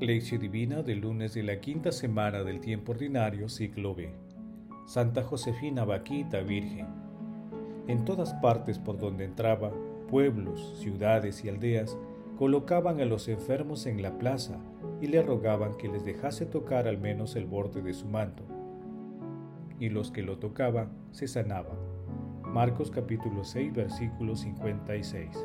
Lección Divina del lunes de la quinta semana del tiempo ordinario, ciclo B. Santa Josefina Vaquita Virgen. En todas partes por donde entraba, pueblos, ciudades y aldeas, colocaban a los enfermos en la plaza y le rogaban que les dejase tocar al menos el borde de su manto. Y los que lo tocaban se sanaban. Marcos capítulo 6 versículo 56.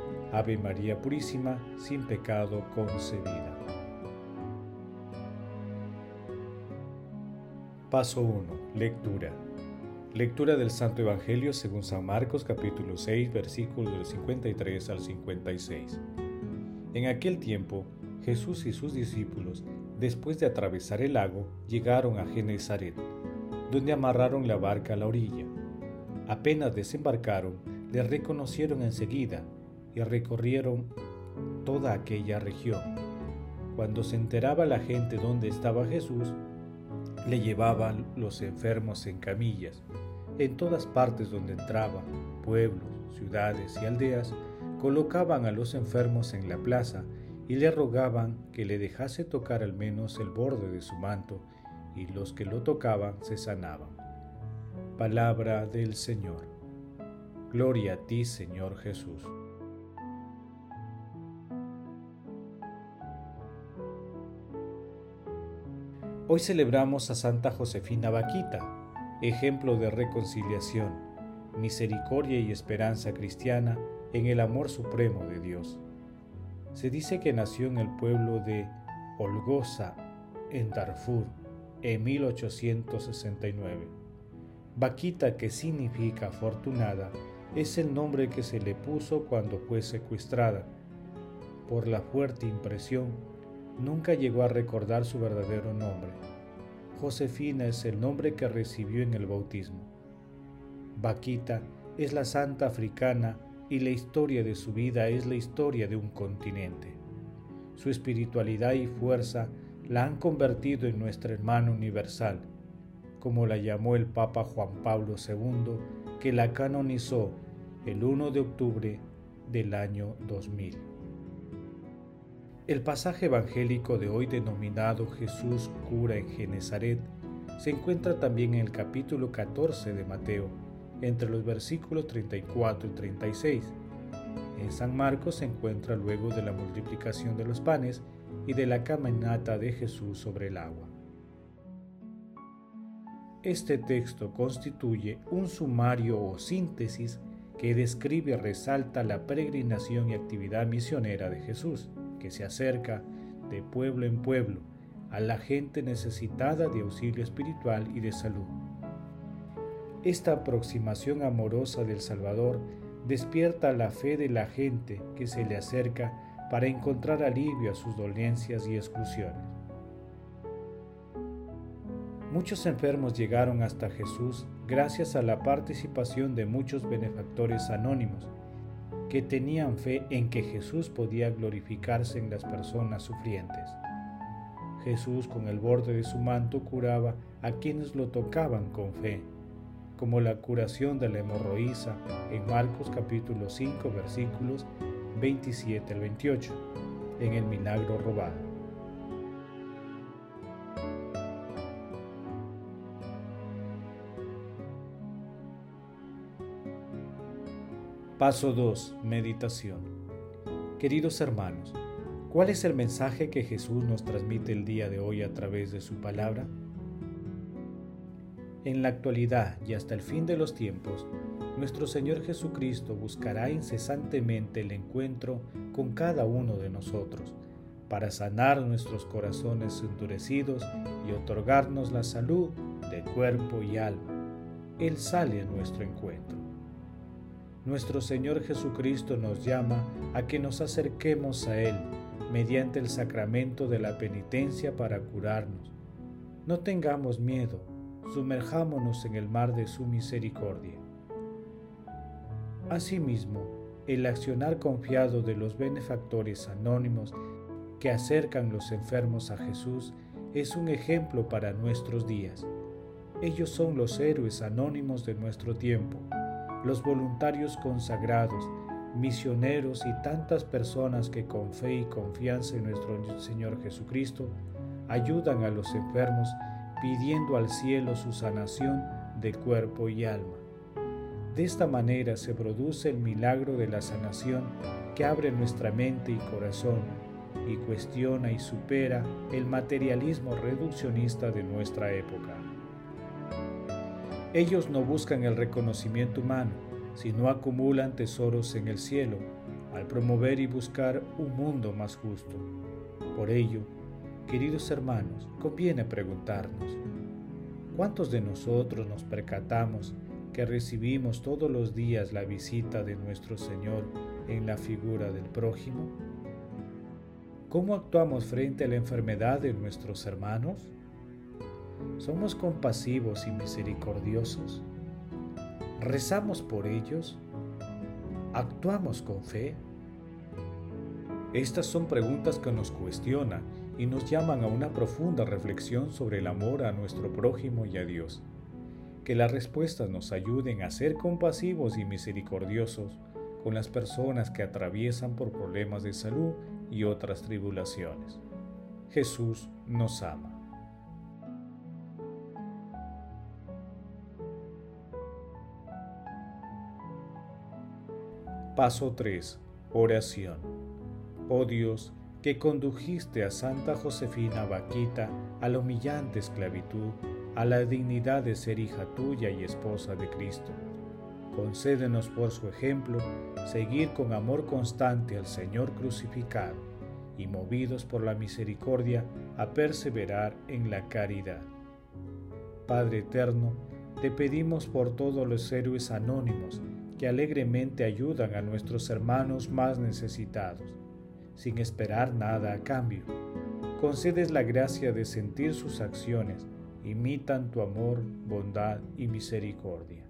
Ave María Purísima, sin pecado concebida. Paso 1. Lectura. Lectura del Santo Evangelio según San Marcos capítulo 6 versículos del 53 al 56. En aquel tiempo, Jesús y sus discípulos, después de atravesar el lago, llegaron a Genezaret, donde amarraron la barca a la orilla. Apenas desembarcaron, le reconocieron enseguida y recorrieron toda aquella región. Cuando se enteraba la gente dónde estaba Jesús, le llevaban los enfermos en camillas. En todas partes donde entraba, pueblos, ciudades y aldeas, colocaban a los enfermos en la plaza y le rogaban que le dejase tocar al menos el borde de su manto, y los que lo tocaban se sanaban. Palabra del Señor. Gloria a ti, Señor Jesús. Hoy celebramos a Santa Josefina Vaquita, ejemplo de reconciliación, misericordia y esperanza cristiana en el amor supremo de Dios. Se dice que nació en el pueblo de Olgoza, en Darfur, en 1869. Vaquita, que significa afortunada, es el nombre que se le puso cuando fue secuestrada. Por la fuerte impresión nunca llegó a recordar su verdadero nombre. Josefina es el nombre que recibió en el bautismo. Vaquita es la santa africana y la historia de su vida es la historia de un continente. Su espiritualidad y fuerza la han convertido en nuestra hermana universal, como la llamó el Papa Juan Pablo II, que la canonizó el 1 de octubre del año 2000. El pasaje evangélico de hoy denominado Jesús cura en Genezaret se encuentra también en el capítulo 14 de Mateo, entre los versículos 34 y 36. En San Marcos se encuentra luego de la multiplicación de los panes y de la caminata de Jesús sobre el agua. Este texto constituye un sumario o síntesis que describe y resalta la peregrinación y actividad misionera de Jesús que se acerca de pueblo en pueblo a la gente necesitada de auxilio espiritual y de salud. Esta aproximación amorosa del Salvador despierta la fe de la gente que se le acerca para encontrar alivio a sus dolencias y exclusiones. Muchos enfermos llegaron hasta Jesús gracias a la participación de muchos benefactores anónimos que tenían fe en que Jesús podía glorificarse en las personas sufrientes. Jesús con el borde de su manto curaba a quienes lo tocaban con fe, como la curación de la hemorroísa en Marcos capítulo 5 versículos 27 al 28, en el milagro robado. Paso 2. Meditación. Queridos hermanos, ¿cuál es el mensaje que Jesús nos transmite el día de hoy a través de su palabra? En la actualidad y hasta el fin de los tiempos, nuestro Señor Jesucristo buscará incesantemente el encuentro con cada uno de nosotros para sanar nuestros corazones endurecidos y otorgarnos la salud de cuerpo y alma Él sale a nuestro encuentro. Nuestro Señor Jesucristo nos llama a que nos acerquemos a Él mediante el sacramento de la penitencia para curarnos. No tengamos miedo, sumerjámonos en el mar de su misericordia. Asimismo, el accionar confiado de los benefactores anónimos que acercan los enfermos a Jesús es un ejemplo para nuestros días. Ellos son los héroes anónimos de nuestro tiempo, los voluntarios consagrados, misioneros y tantas personas que con fe y confianza en nuestro Señor Jesucristo ayudan a los enfermos pidiendo al cielo su sanación de cuerpo y alma. De esta manera se produce el milagro de la sanación que abre nuestra mente y corazón y cuestiona y supera el materialismo reduccionista de nuestra época. Ellos no buscan el reconocimiento humano, sino acumulan tesoros en el cielo al promover y buscar un mundo más justo. Por ello, queridos hermanos, conviene preguntarnos, ¿cuántos de nosotros nos percatamos que recibimos todos los días la visita de nuestro Señor en la figura del prójimo? ¿Cómo actuamos frente a la enfermedad de nuestros hermanos? ¿Somos compasivos y misericordiosos? ¿Rezamos por ellos? ¿Actuamos con fe? Estas son preguntas que nos cuestionan y nos llaman a una profunda reflexión sobre el amor a nuestro prójimo y a Dios. Que las respuestas nos ayuden a ser compasivos y misericordiosos con las personas que atraviesan por problemas de salud y otras tribulaciones. Jesús nos ama. Paso 3. Oración. Oh Dios, que condujiste a Santa Josefina Vaquita a la humillante esclavitud, a la dignidad de ser hija tuya y esposa de Cristo. Concédenos por su ejemplo seguir con amor constante al Señor crucificado y movidos por la misericordia a perseverar en la caridad. Padre eterno, te pedimos por todos los héroes anónimos que alegremente ayudan a nuestros hermanos más necesitados, sin esperar nada a cambio. Concedes la gracia de sentir sus acciones, imitan tu amor, bondad y misericordia.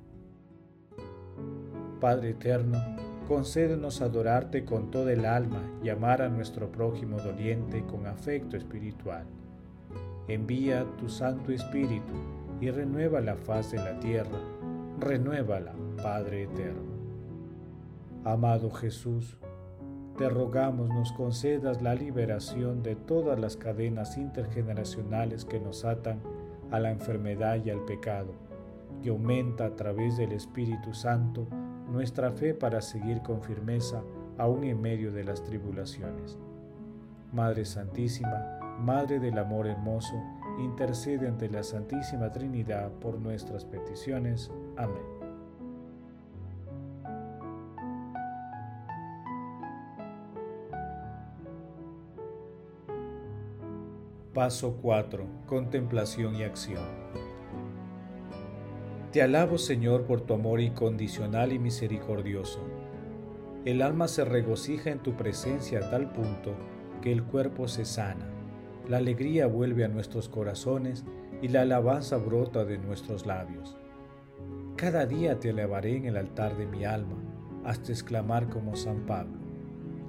Padre eterno, concédenos adorarte con toda el alma y amar a nuestro prójimo doliente con afecto espiritual. Envía tu Santo Espíritu y renueva la faz de la tierra renuévala, Padre eterno. Amado Jesús, te rogamos nos concedas la liberación de todas las cadenas intergeneracionales que nos atan a la enfermedad y al pecado, y aumenta a través del Espíritu Santo nuestra fe para seguir con firmeza aún en medio de las tribulaciones. Madre Santísima, Madre del Amor Hermoso, intercede ante la Santísima Trinidad por nuestras peticiones. Amén. Paso 4. Contemplación y acción. Te alabo Señor por tu amor incondicional y misericordioso. El alma se regocija en tu presencia a tal punto que el cuerpo se sana la alegría vuelve a nuestros corazones y la alabanza brota de nuestros labios. Cada día te alabaré en el altar de mi alma, hasta exclamar como San Pablo,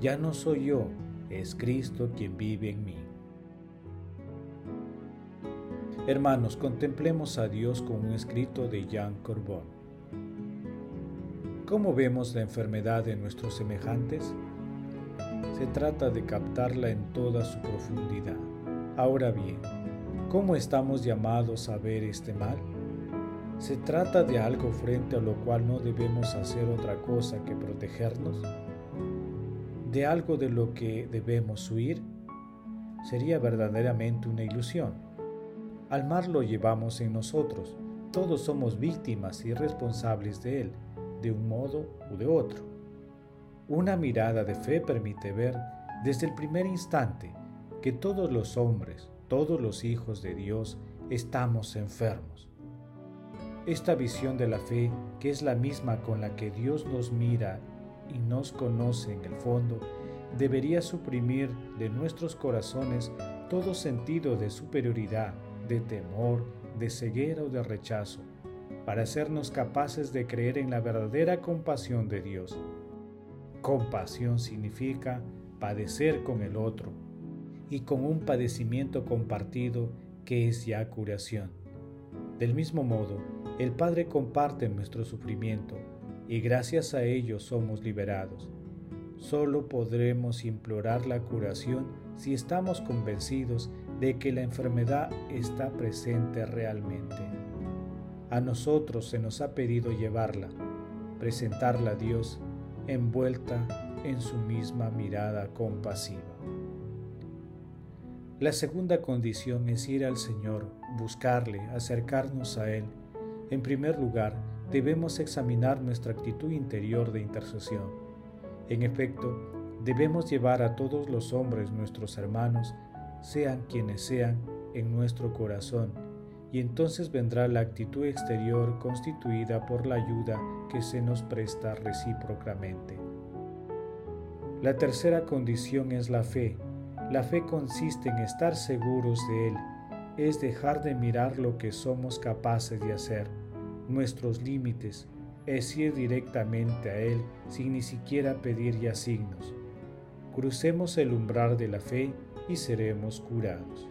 ya no soy yo, es Cristo quien vive en mí. Hermanos, contemplemos a Dios con un escrito de Jean Corbon. ¿Cómo vemos la enfermedad de nuestros semejantes? Se trata de captarla en toda su profundidad Ahora bien, ¿cómo estamos llamados a ver este mal? ¿Se trata de algo frente a lo cual no debemos hacer otra cosa que protegernos? ¿De algo de lo que debemos huir? Sería verdaderamente una ilusión. Al mal lo llevamos en nosotros. Todos somos víctimas y responsables de él, de un modo u de otro. Una mirada de fe permite ver desde el primer instante que todos los hombres, todos los hijos de Dios, estamos enfermos. Esta visión de la fe, que es la misma con la que Dios nos mira y nos conoce en el fondo, debería suprimir de nuestros corazones todo sentido de superioridad, de temor, de ceguera o de rechazo, para hacernos capaces de creer en la verdadera compasión de Dios. Compasión significa padecer con el otro y con un padecimiento compartido que es ya curación. Del mismo modo, el Padre comparte nuestro sufrimiento y gracias a ello somos liberados. Solo podremos implorar la curación si estamos convencidos de que la enfermedad está presente realmente. A nosotros se nos ha pedido llevarla, presentarla a Dios envuelta en su misma mirada compasiva. La segunda condición es ir al Señor, buscarle, acercarnos a Él en primer lugar, debemos examinar nuestra actitud interior de intercesión. En efecto, debemos llevar a todos los hombres nuestros hermanos, sean quienes sean, en nuestro corazón, y entonces vendrá la actitud exterior constituida por la ayuda que se nos presta recíprocamente. La tercera condición es la fe. La fe consiste en estar seguros de Él, es dejar de mirar lo que somos capaces de hacer nuestros límites, es ir directamente a Él sin ni siquiera pedir ya signos. Crucemos el umbral de la fe y seremos curados.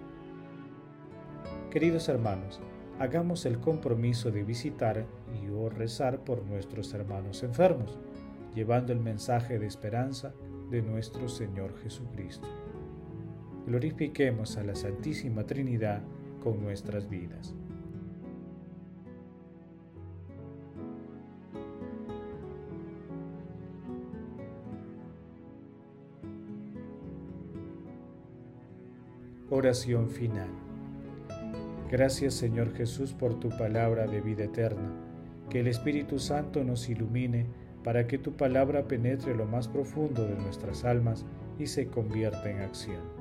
Queridos hermanos, hagamos el compromiso de visitar y o rezar por nuestros hermanos enfermos, llevando el mensaje de esperanza de nuestro Señor Jesucristo. Glorifiquemos a la Santísima Trinidad con nuestras vidas. Oración final. Gracias Señor Jesús por tu palabra de vida eterna. Que el Espíritu Santo nos ilumine para que tu palabra penetre lo más profundo de nuestras almas y se convierta en acción.